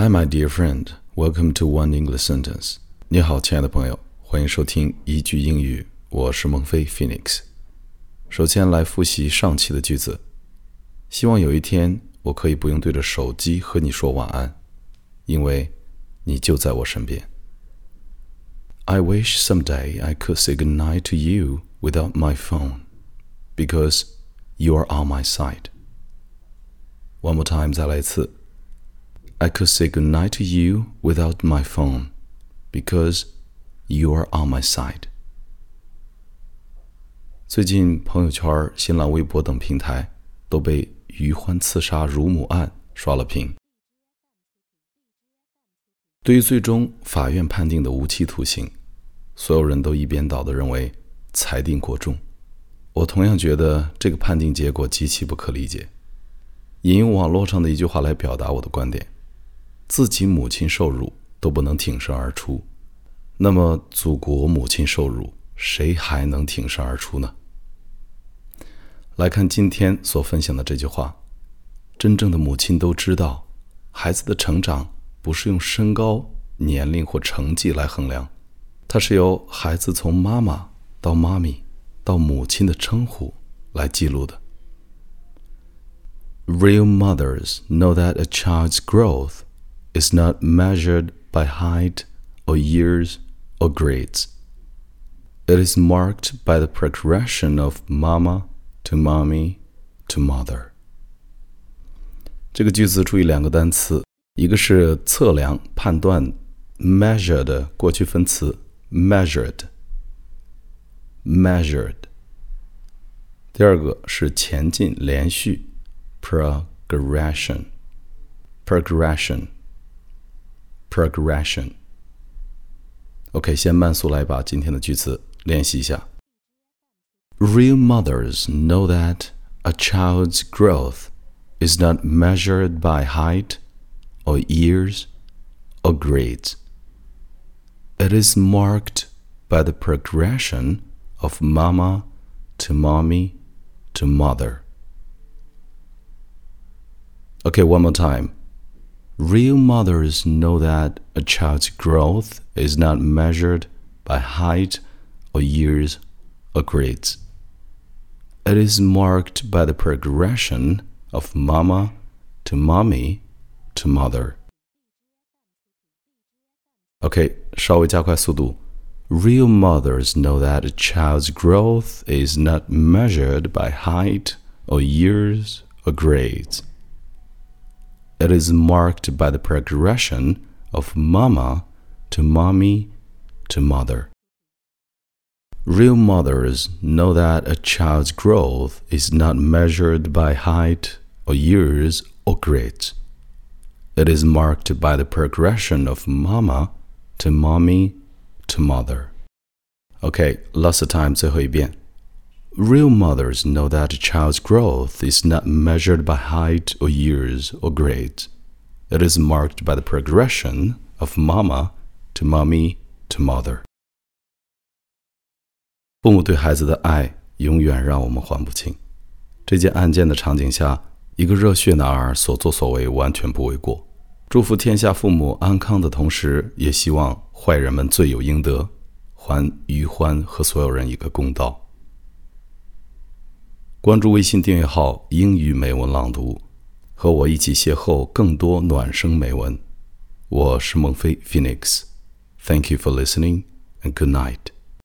Hi, my dear friend. Welcome to One English Sentence. 你好，亲爱的朋友，欢迎收听一句英语。我是孟非 Phoenix。首先来复习上期的句子。希望有一天我可以不用对着手机和你说晚安，因为你就在我身边。I wish someday I could say goodnight to you without my phone, because you are on my side. One more time，再来一次。I could say goodnight to you without my phone, because you are on my side. 最近，朋友圈、新浪微博等平台都被余欢刺杀乳母案刷了屏。对于最终法院判定的无期徒刑，所有人都一边倒的认为裁定过重。我同样觉得这个判定结果极其不可理解。引用网络上的一句话来表达我的观点。自己母亲受辱都不能挺身而出，那么祖国母亲受辱，谁还能挺身而出呢？来看今天所分享的这句话：真正的母亲都知道，孩子的成长不是用身高、年龄或成绩来衡量，它是由孩子从妈妈到妈咪到母亲的称呼来记录的。Real mothers know that a child's growth. is not measured by height or years or grades. It is marked by the progression of mama to mommy to mother. 这个句子注意两个单词，一个是测量、判断 measure 的过去分词 measured measured，第二个是前进、连续 progression progression。progression。OK，先慢速来把今天的句子练习一下。Real mothers know that a child's growth is not measured by height or years or grades. It is marked by the progression of mama to mommy to mother. Okay, one more time. Real mothers know that a child's growth is not measured by height or years or grades. It is marked by the progression of mama to mommy to mother. OK，稍微加快速度。Real mothers know that a child's growth is not measured by height or years or grades it is marked by the progression of mama to mommy to mother. Real mothers know that a child's growth is not measured by height or years or grades. It is marked by the progression of mama to mommy to mother. Okay, lots of time 最后一遍。 Real mothers know that a child's growth is not measured by height or years or grade. It is marked by the progression of mama to mommy to mother. 父母对孩子的爱永远让我们还不清。这件案件的场景下，一个热血男儿所作所为完全不为过。祝福天下父母安康的同时，也希望坏人们罪有应得，还于欢和所有人一个公道。关注微信订阅号“英语美文朗读”，和我一起邂逅更多暖声美文。我是孟非 Phoenix，Thank you for listening and good night。